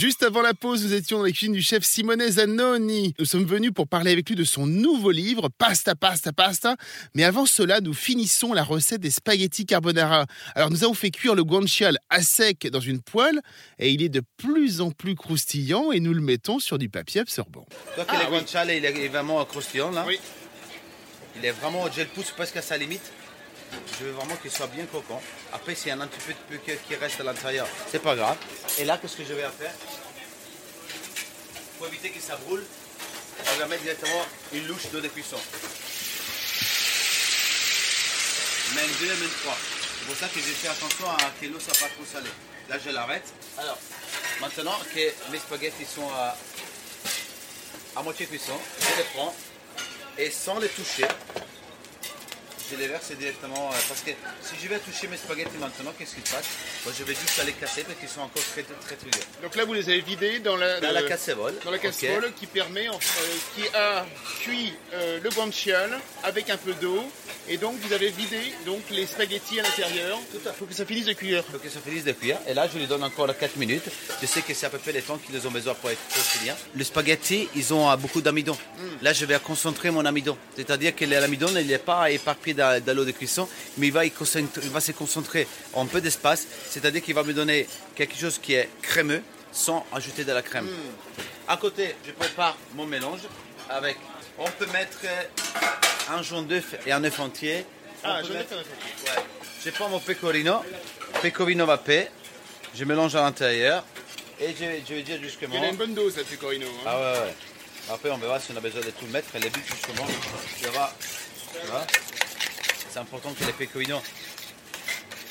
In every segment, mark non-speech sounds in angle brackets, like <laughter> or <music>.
Juste avant la pause, nous étions dans les cuisines du chef Simone Zanoni. Nous sommes venus pour parler avec lui de son nouveau livre, Pasta, Pasta, Pasta. Mais avant cela, nous finissons la recette des spaghettis carbonara. Alors, nous avons fait cuire le guanciale à sec dans une poêle et il est de plus en plus croustillant et nous le mettons sur du papier absorbant. Donc Ah, le oui. guanciale, il est vraiment croustillant là. Oui. Il est vraiment, je le pousse presque à sa limite. Je veux vraiment qu'il soit bien croquant. Après, s'il y a un petit peu de qui reste à l'intérieur, c'est pas grave. Et là, qu'est-ce que je vais faire? Pour éviter que ça brûle, on va mettre directement une louche d'eau de cuisson. Même deux, même trois. C'est pour ça que j'ai fait attention à que l'eau soit pas trop salée. Là, je l'arrête. Alors, maintenant que mes spaghettis sont à, à moitié cuisson, je les prends et sans les toucher, je les verse directement. euh, Parce que si je vais toucher mes spaghettis maintenant, qu'est-ce qui se passe? Je vais juste les casser parce qu'ils sont encore très très très durs. Donc là, vous les avez vidés dans la, Dans la le- casserole. dans la casserole qui permet, euh, qui a cuit euh, le guanciale avec un peu d'eau. Et donc, vous avez vidé donc, les spaghettis à l'intérieur. Fait. pour que ça finisse de cuire. Donc ils sont finis de cuire. Et là, je lui donne encore 4 minutes. Je sais que c'est à peu près le temps qu'ils ont besoin pour être croustillants. Les spaghettis, ils ont beaucoup d'amidon. Là, je vais concentrer mon amidon. C'est-à-dire que l'amidon, il n'est pas éparpillé dans, dans l'eau de cuisson, mais il va, il se concentrer en peu d'espace. C'est-à-dire qu'il va me donner quelque chose qui est crémeux sans ajouter de la crème. À côté, je prépare mon mélange avec. On peut mettre un jaune d'œuf et un œuf entier. Ah, vais mettre- faire un Ouais. Je prends mon pecorino, pecorino vape, je mélange à l'intérieur et je, je vais dire justement. Il y a une bonne dose là, de pecorino. hein. Ah ouais, ouais. Après, on verra si on a besoin de tout mettre. Et les buts, justement, verras. Tu vois C'est important que les pecorino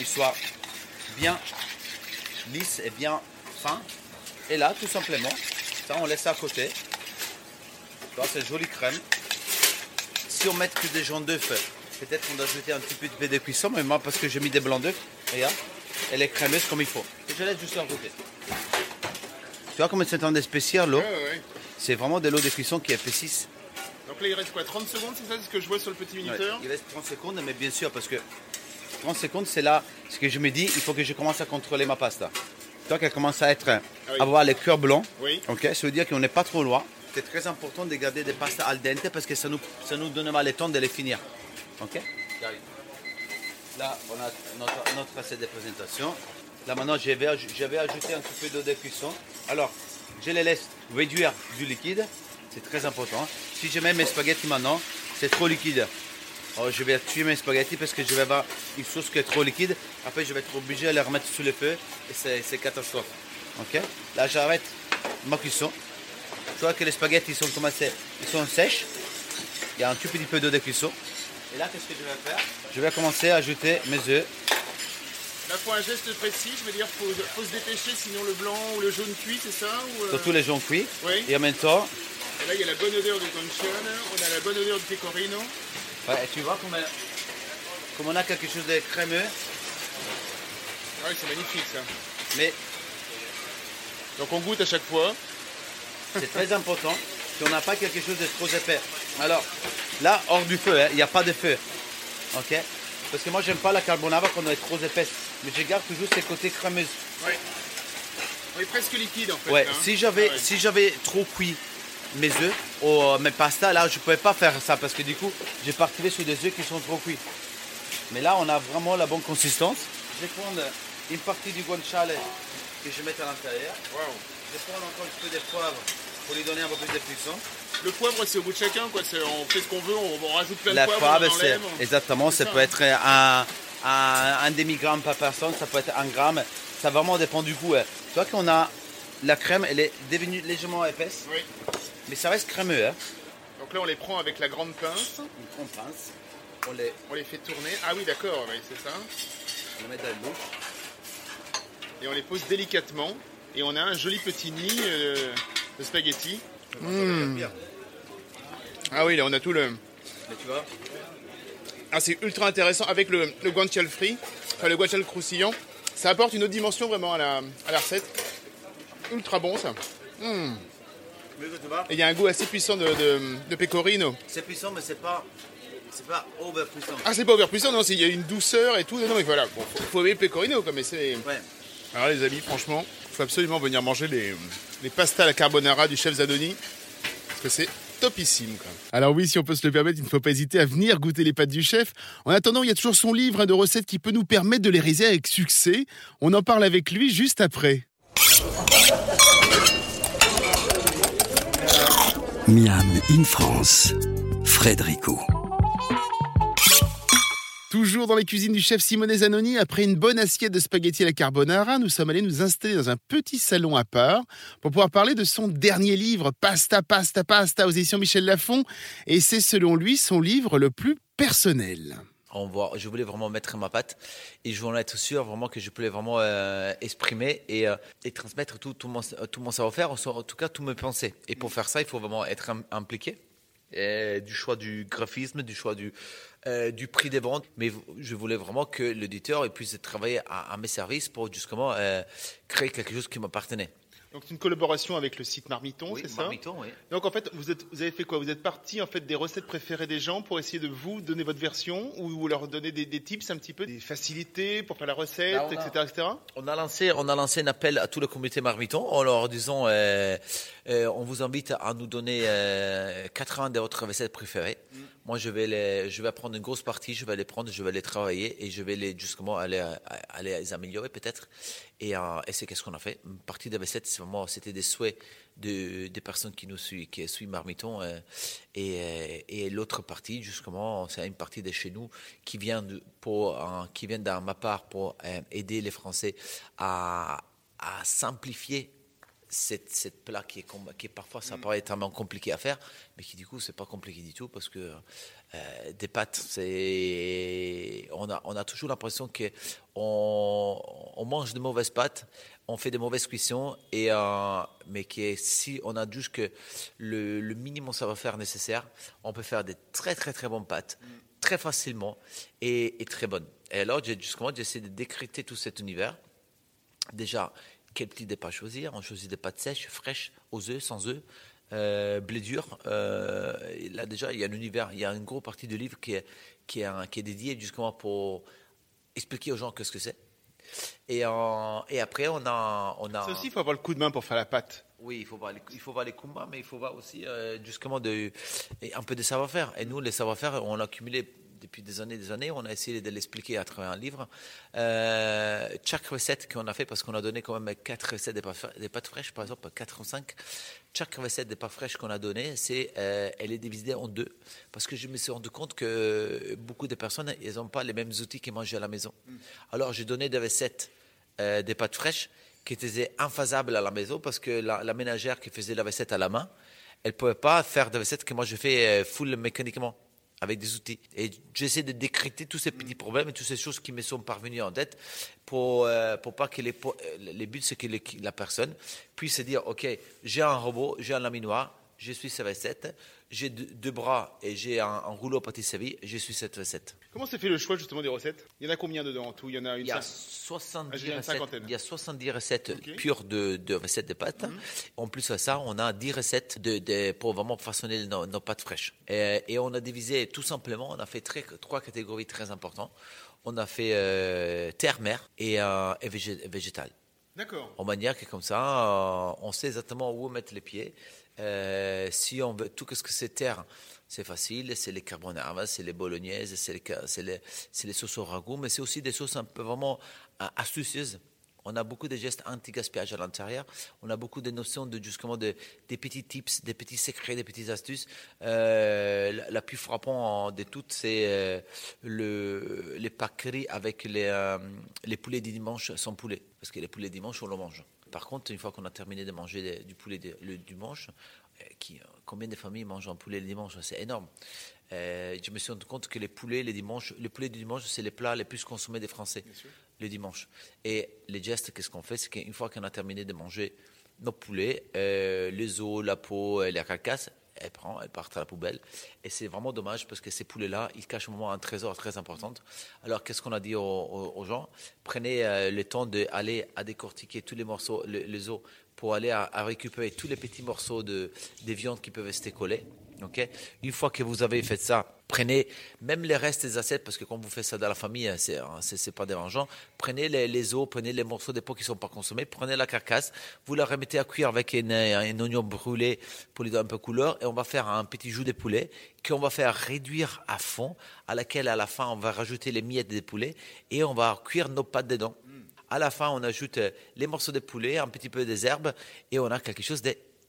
ils soient bien lisses et bien fins. Et là, tout simplement, ça, on laisse ça à côté. Tu vois, c'est jolie crème. Si on met que des jaunes d'œufs, peut-être qu'on doit ajouter un petit peu de cuisson, mais moi, parce que j'ai mis des blancs d'œufs, regarde, elle est crémeuse comme il faut. Et je laisse juste à côté. Tu vois comment c'est un spécial l'eau Ouais, ouais, ouais. C'est vraiment de l'eau de cuisson qui épaississe. Donc là, il reste quoi 30 secondes, c'est ça C'est ce que je vois sur le petit Ouais, minuteur Il reste 30 secondes, mais bien sûr, parce que 30 secondes, c'est là ce que je me dis, il faut que je commence à contrôler ma pasta. Donc elle commence à être, oui. avoir les cœurs blancs. Oui. Ok, ça veut dire qu'on n'est pas trop loin. C'est très important de garder des pastas al dente parce que ça nous, ça nous le temps de les finir. Ok? Là, on a notre, notre de présentation. Là, maintenant, je vais, un petit peu d'eau de cuisson. Alors, je les laisse réduire du liquide. C'est très important. Si je mets mes spaghettis maintenant, c'est trop liquide. Alors, je vais tuer mes spaghettis parce que je vais avoir une sauce qui est trop liquide. Après, je vais être obligé de les remettre sous le feu et c'est catastrophe. Ok? Là, j'arrête ma cuisson. Tu vois que les spaghettis sont commencés, ils sont sèches. Il y a un tout petit peu d'eau de cuisson. Et là, qu'est-ce que je vais faire? Je vais commencer à ajouter mes œufs. Là, faut un geste précis, je veux dire, faut, faut se dépêcher, sinon le blanc ou le jaune cuit, c'est ça ou, euh, Surtout les jaunes cuits. Oui. Et en même temps, Et là, il y a la bonne odeur du guanciale, on a la bonne odeur du pecorino. ouais, tu vois comme, comme on a quelque chose de crémeux, Ah oui, c'est magnifique ça. mais Donc on goûte à chaque fois. C'est très important qu'on n'a pas quelque chose de trop épais. Alors, là, hors du feu, hein, il n'y a pas de feu. Ok? Parce que moi, j'aime pas la carbonara quand elle est trop épaisse. Mais je garde toujours ces côtés crémeux. Oui. On est presque liquide en fait. Ouais, hein. si j'avais Ah ouais. si j'avais trop cuit mes œufs ou euh, mes pastas, là, je pouvais pas faire ça parce que du coup, je partirais sur des œufs qui sont trop cuits. Mais là, on a vraiment la bonne consistance. Je vais prendre une partie du guanciale que je mets à l'intérieur. Waouh. Je vais prendre encore un petit peu de poivre pour lui donner un peu plus de cuisson. Le poivre, c'est au goût de chacun, quoi. On fait ce qu'on veut, on, on rajoute plein La de poivre, poivre, c'est enlève. exactement, ça ça, peut hein. être un, un, un demi-gramme par personne, ça peut être un gramme. Ça vraiment dépend du goût. hein. Tu vois qu'on a la crème, elle est devenue légèrement épaisse, Oui. mais ça reste crémeux. Hein. Donc là, on les prend avec la grande pince, On pince, on les, on les fait tourner. Ah oui, d'accord, oui, c'est ça. on les met dans le bouche. Et on les pose délicatement. Et on a un joli petit nid euh, de spaghettis. Mmh. Bien. Ah oui, là, on a tout le. Mais tu vois, Ah, c'est ultra intéressant avec le, le guanciale frit, enfin le guanciale croustillant. Ça apporte une autre dimension vraiment à la, à la recette. Ultra bon ça. Mmh. Vois, Et il y a un goût assez puissant de, de, de pecorino. c'est puissant, mais c'est pas, c'est pas over puissant. Ah, c'est pas over puissant, non, il y a une douceur et tout. Non, non, mais voilà, bon, faut, faut aimer le pecorino, quoi, mais c'est... Ouais. Alors les amis, franchement, il faut absolument venir manger les, les pastas à la carbonara du chef Zanoni, parce que c'est topissime. Quoi. Alors oui, si on peut se le permettre, il ne faut pas hésiter à venir goûter les pâtes du chef. En attendant, il y a toujours son livre hein, de recettes qui peut nous permettre de les réaliser avec succès. On en parle avec lui juste après. Miam in France, Frédérico. Toujours dans les cuisines du chef Simone Zanoni, après une bonne assiette de spaghettis à la carbonara, nous sommes allés nous installer dans un petit salon à part pour pouvoir parler de son dernier livre, Pasta, Pasta, Pasta, aux éditions Michel Lafon. Et c'est selon lui son livre le plus personnel. On voit, je voulais vraiment mettre ma patte et je voulais être sûr vraiment que je pouvais vraiment euh, exprimer et, euh, et transmettre tout, tout mon, tout mon savoir-faire, en tout cas tous mes pensées. Et pour faire ça, il faut vraiment être im- impliqué. Et du choix du graphisme, du choix du, euh, du prix des ventes. Mais je voulais vraiment que l'éditeur puisse travailler à, à mes services pour justement euh, créer quelque chose qui m'appartenait. Donc c'est une collaboration avec le site Marmiton, c'est ça Marmiton, oui. Donc en fait, vous, êtes, vous avez fait quoi? Vous êtes parti en fait des recettes préférées des gens pour essayer de vous donner votre version ou vous leur donner des, des tips un petit peu, des facilités pour faire la recette, Bah, on a- etc., etc. On a lancé, on a lancé un appel à tout le comité Marmiton en leur disant, euh, euh, on vous invite à nous donner euh, 80 de votre recettes préférées. Moi, je vais les, je vais prendre une grosse partie, je vais les prendre, je vais les travailler et je vais les justement aller, aller les améliorer peut-être. Et, euh, c'est qu'est-ce qu'on a fait. Une partie des recettes, c'était des souhaits de, des personnes qui nous suivent, qui suivent Marmiton. euh, et euh, et l'autre partie, justement, c'est une partie de chez nous qui vient de, pour, qui vient de ma part pour aider les Français à, à simplifier cette, cette plat qui est, qui est parfois ça paraît tellement compliqué à faire, mais qui du coup c'est pas compliqué du tout parce que euh, des pâtes, c'est on a on a toujours l'impression que on, on mange de mauvaises pâtes, on fait de mauvaises cuissons et euh, mais qui est si on a juste que le, le minimum savoir-faire nécessaire, on peut faire des très très très bonnes pâtes très facilement et, et très bonnes. Et alors j'ai justement j'essaie de décrypter tout cet univers. Déjà, quel petit départ choisir On choisit des pâtes sèches, fraîches, aux œufs, sans œufs, euh, blé dur. Euh, là, déjà, il y a un univers, il y a une grosse partie du livre qui est, qui est, un- qui est dédiée justement pour expliquer aux gens qu'est-ce que c'est. Et, et après, on a. On a Ça aussi, il faut avoir le coup de main pour faire la pâte. oui, il faut voir les, il faut voir les combats, mais il faut voir aussi euh, justement de, un peu de savoir-faire. Et nous, les savoir-faire, on l'a accumulé depuis des années des années. On a essayé de l'expliquer à travers un livre. Euh, chaque recette qu'on a fait, parce qu'on a donné quand même quatre recettes des pâtes, fra- des pâtes fraîches, par exemple, quatre ou cinq. Chaque recette des pâtes fraîches qu'on a donnée, c'est, euh, elle est divisée en deux. Parce que je me suis rendu compte que beaucoup de personnes, ils n'ont pas les mêmes outils qu'ils mangent à la maison. Alors, j'ai donné des recettes euh, des pâtes fraîches qui étaient infaisables à la maison parce que la, la ménagère qui faisait la recette à la main, elle ne pouvait pas faire des recettes que moi je fais euh, full mécaniquement avec des outils. Et j'essaie de décrypter tous ces petits problèmes et toutes ces choses qui me sont parvenues en tête pour, euh, pas que les, euh, les buts, c'est que la personne puisse se dire, OK, j'ai un robot, j'ai un laminoir, je suis cette recette, j'ai deux, bras et j'ai un, un rouleau pâtisserie, je suis cette recette. Comment s'est fait le choix justement des recettes? Il y en a combien dedans en tout? Il y en a une Il y a cin- 70 Ah, recettes, il y a 70 recettes. Mhm. pures de, de recettes de pâtes. En plus de ça, on a 10 recettes de, de- pour vraiment façonner nos, nos pâtes fraîches. Et, et on a divisé tout simplement, on a fait très- trois catégories très importantes. On a fait euh, terre, mer et, euh, et végétal. D'accord. En manière que comme ça, euh, on sait exactement où mettre les pieds. Euh, si on veut tout ce que c'est terre, c'est facile, c'est les carbonara, c'est les bolognaises, c'est les, sauces au ragoût, mais c'est aussi des sauces un peu vraiment euh, astucieuses. On a beaucoup de gestes anti-gaspillage à l'intérieur. On a beaucoup de notions de justement de, des petits tips, des petits secrets, des petites astuces. Euh, la, plus frappante de toutes, c'est le, les pâqueries avec les, les poulets du dimanche sans poulet. Parce que les poulets dimanche, on le mange. Par contre, une fois qu'on a terminé de manger des- du poulet de- le dimanche, euh, qui, euh, combien de familles mangent un poulet le dimanche C'est énorme. Euh, je me suis rendu compte que les poulets, les dimanches, le poulet du dimanche, c'est les plats les plus consommés des Français le dimanche. Et les gestes, qu'est-ce qu'on fait? C'est qu'une fois qu'on a terminé de manger nos poulets, euh, les os, la peau, la carcasse, elles prennent, elles partent à la poubelle. Et c'est vraiment dommage parce que ces poulets-là, ils cachent vraiment un trésor très important. Alors, qu'est-ce qu'on a dit aux, gens? Prenez euh, le temps d'aller à décortiquer tous les morceaux, le- les os, pour aller à, à récupérer tous les petits morceaux de, des viandes qui peuvent rester collés. Une fois que vous avez fait ça, prenez même les restes des assiettes, parce que quand vous faites ça dans la famille, hein, c'est hein, c'est- c'est pas dérangeant. Prenez les, les os, prenez les morceaux des pots qui sont pas consommés, prenez la carcasse, vous la remettez à cuire avec un, un oignon brûlé pour lui donner un peu de couleur, et on va faire un petit jus de poulet qu'on va faire réduire à fond, à laquelle à la fin on va rajouter les miettes des poulets et on va cuire nos pâtes dedans. À la fin, on ajoute euh, les morceaux de poulet, un petit peu des herbes, et on a quelque chose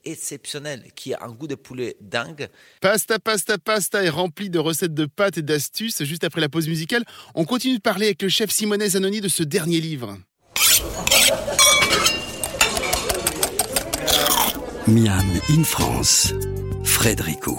d'exceptionnel, qui a un goût de poulet dingue. Pasta, pasta, pasta est rempli de recettes de pâtes et d'astuces. Juste après la pause musicale, on continue de parler avec le chef Simone Zanoni de ce dernier livre. Miam in France, Frédérico.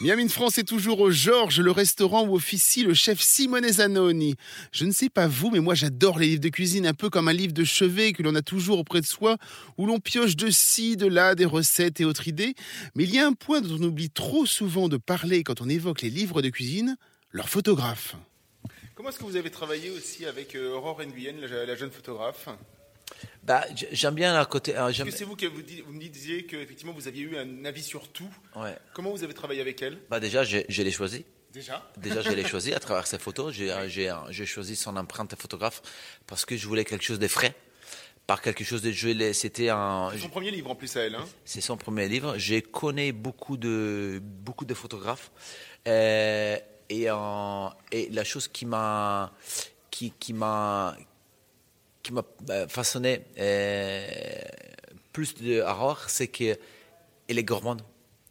Miam in France est toujours au Georges, le restaurant où officie le chef Simone Zanoni. Je ne sais pas vous, mais moi j'adore les livres de cuisine, un peu comme un livre de chevet que l'on a toujours auprès de soi, où l'on pioche de ci, de là, des recettes et autres idées. Mais il y a un point dont on oublie trop souvent de parler quand on évoque les livres de cuisine, leur photographe. Comment est-ce que vous avez travaillé aussi avec euh, Aurore Nguyen, la jeune photographe? Bah, j'aime bien la côté. euh, c'est vous qui vous, me disiez que effectivement vous aviez eu un avis sur tout? Ouais. Comment vous avez travaillé avec elle? Bah, déjà, je, je l'ai choisi. Déjà? Déjà, je l'ai <laughs> choisi à travers ses photos. J'ai, j'ai, j'ai choisi son empreinte photographe parce que je voulais quelque chose de frais. Par quelque chose de. C'était un. C'est son premier livre en plus à elle. Hein? C'est son premier livre. J'ai connu beaucoup de, beaucoup de photographes. Euh, et, euh, et la chose qui m'a, qui, qui m'a, qui m'a euh, façonné euh, plus de Aurore, c'est qu'elle est gourmande.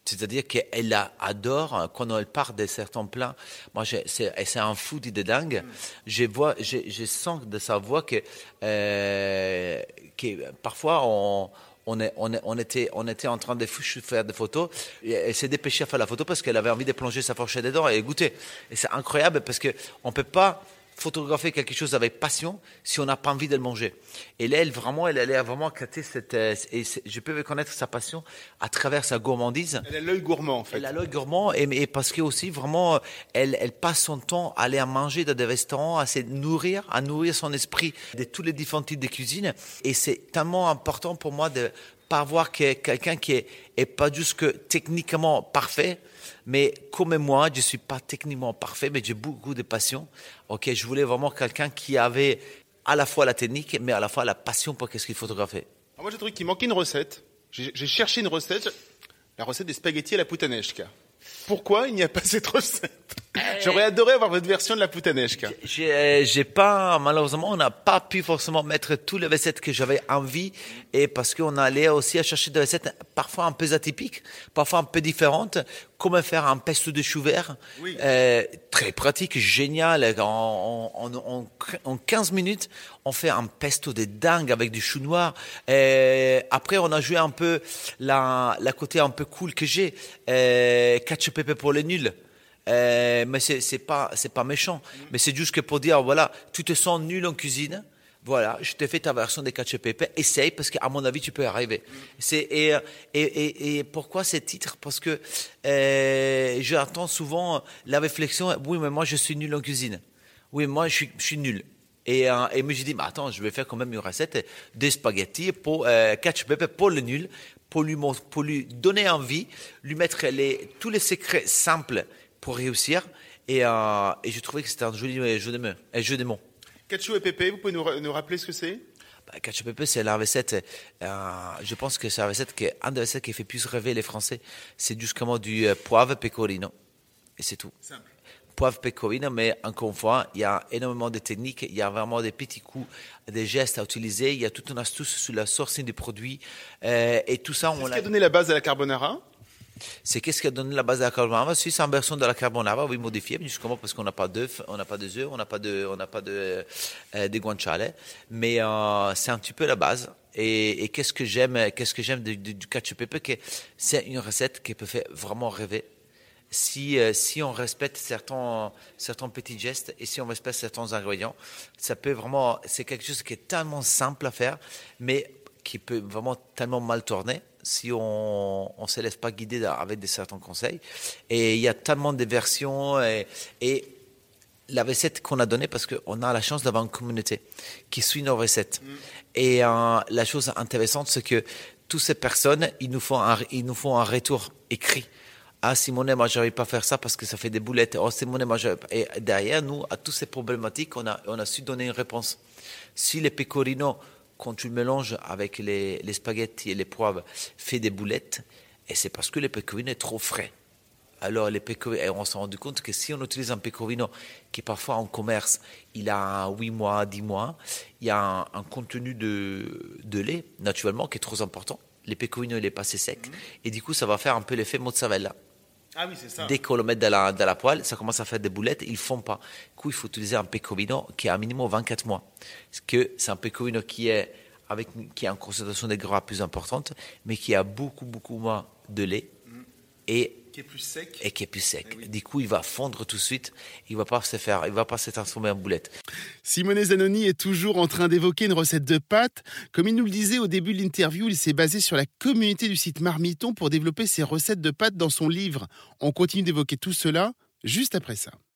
C'est-à-dire qu'elle adore quand elle part de certains plats. Moi, c'est un foodie de dingue. Je vois, je, je sens de sa voix que, euh, que parfois on, on, est, on, est- on était, on était en train de faire des photos. Et elle s'est dépêchée à faire la photo parce qu'elle avait envie de plonger sa fourchette dedans et goûter. Et c'est incroyable parce que on peut pas photographier quelque chose avec passion si on n'a pas envie de le manger. Et là, elle, vraiment, elle allait vraiment capter cette, euh, et je peux reconnaître sa passion à travers sa gourmandise. Elle a l'œil gourmand en fait. Elle a l'œil gourmand et, et parce que aussi vraiment, elle, elle passe son temps à aller à manger dans des restaurants, à se nourrir, à nourrir son esprit de tous les différents types de cuisine. Et c'est tellement important pour moi de pas avoir que quelqu'un qui est, pas juste que techniquement parfait, mais comme moi, je suis pas techniquement parfait, mais j'ai beaucoup de passion. Ok, je voulais vraiment quelqu'un qui avait à la fois la technique, mais à la fois la passion pour qu'est-ce qu'il photographiait. Alors moi j'ai trouvé qu'il manquait une recette. J'ai cherché une recette, la recette des spaghettis à la putanesca. Pourquoi il n'y a pas cette recette? J'aurais adoré avoir votre version de la putanesca. J'ai j'ai pas, malheureusement, on n'a pas pu forcément mettre toutes les recettes que j'avais envie et parce qu'on allait aussi à chercher des recettes parfois un peu atypiques, parfois un peu différentes. Comment faire un pesto de chou vert Oui. Euh, Très pratique, génial. En, en, en, en 15 minutes, on fait un pesto de dingue avec du chou noir. Euh, après, on a joué un peu la, la côté un peu cool que j'ai. Euh, ketchup pépé pour les nuls. Euh, mais c'est c'est pas c'est pas méchant. Mais c'est juste que pour dire voilà, tu te sens nul en cuisine. Voilà, je te fais ta version des ketchup pépé. Essaye parce qu'à mon avis tu peux y arriver. C'est et, et et et pourquoi ces titres? Parce que euh, j'entends souvent la réflexion. Oui, mais moi je suis nul en cuisine. Oui, moi je suis je suis nul. Et, euh, et moi, j'ai dit, mais attends, je vais faire quand même une recette de spaghettis pour euh, pepper pour le nul, pour lui, pour lui donner envie, lui mettre les, tous les secrets simples pour réussir. Et, euh, et je trouvais que c'était un joli euh, jeu de mots. Un jeu de mots. Ketchup et pépé, vous pouvez nous, nous rappeler ce que c'est? Bah, ketchup pepper, c'est la recette. euh, je pense que c'est la recette qui est un des recettes qui fait plus rêver les Français. C'est justement du euh, poivre pecorino. Et c'est tout. Simple. poivre pecorino, mais encore une fois, il y a énormément de techniques, il y a vraiment des petits coups, des gestes à utiliser, il y a toute une astuce sur la sourcing des produits, euh, et tout ça, on ce qui a donné la base à la carbonara? C'est qu'est-ce qui a donné la base de la carbonara? Si c'est une version de la carbonara, oui, modifiée, justement parce qu'on n'a pas d'œufs, on n'a pas d'œufs, on n'a pas de, on n'a pas de, euh, guanciale, mais euh, c'est un petit peu la base. Et, qu'est-ce que j'aime, qu'est-ce que j'aime du, ketchup que c'est une recette qui peut faire vraiment rêver. Si, euh, si on respecte certains, certains petits gestes et si on respecte certains ingrédients, ça peut vraiment, c'est quelque chose qui est tellement simple à faire, mais qui peut vraiment tellement mal tourner si on ne se laisse pas guider avec des certains conseils. Et il y a tellement de versions et, et la recette qu'on a donnée parce qu'on a la chance d'avoir une communauté qui suit nos recettes. Et euh, la chose intéressante, c'est que toutes ces personnes, ils nous font un, ils nous font un retour écrit. Ah, Simone, moi, j'arrive pas à faire ça parce que ça fait des boulettes. Oh, Simone, moi. Et derrière nous, à toutes ces problématiques, on a, on a su donner une réponse. Si les pecorino, quand tu le mélanges avec les, les spaghettis et les poivres, fait des boulettes, et c'est parce que le pecorino est trop frais. Alors, les pecorino, on s'est rendu compte que si on utilise un pecorino qui parfois en commerce, il a 8 mois, 10 mois, il y a un, un contenu de, de lait, naturellement, qui est trop important. Les pecorino, il est passé sec. Et du coup, ça va faire un peu l'effet mozzarella. Ah oui, c'est. Dès qu'on le met dans la, poêle, ça commence à faire des boulettes, ils font pas. Du coup, il faut utiliser un pecorino qui a un minimum 24 mois. Parce que c'est un pecorino qui est avec qui a une concentration de gras plus importante, mais qui a beaucoup beaucoup moins de lait et Qui est plus sec. et qui est plus sec. Du coup, il va fondre tout de suite. Il va pas se faire, il va pas se transformer en boulette. Simone Zanoni est toujours en train d'évoquer une recette de pâtes. Comme il nous le disait au début de l'interview, il s'est basé sur la communauté du site Marmiton pour développer ses recettes de pâtes dans son livre. On continue d'évoquer tout cela juste après ça.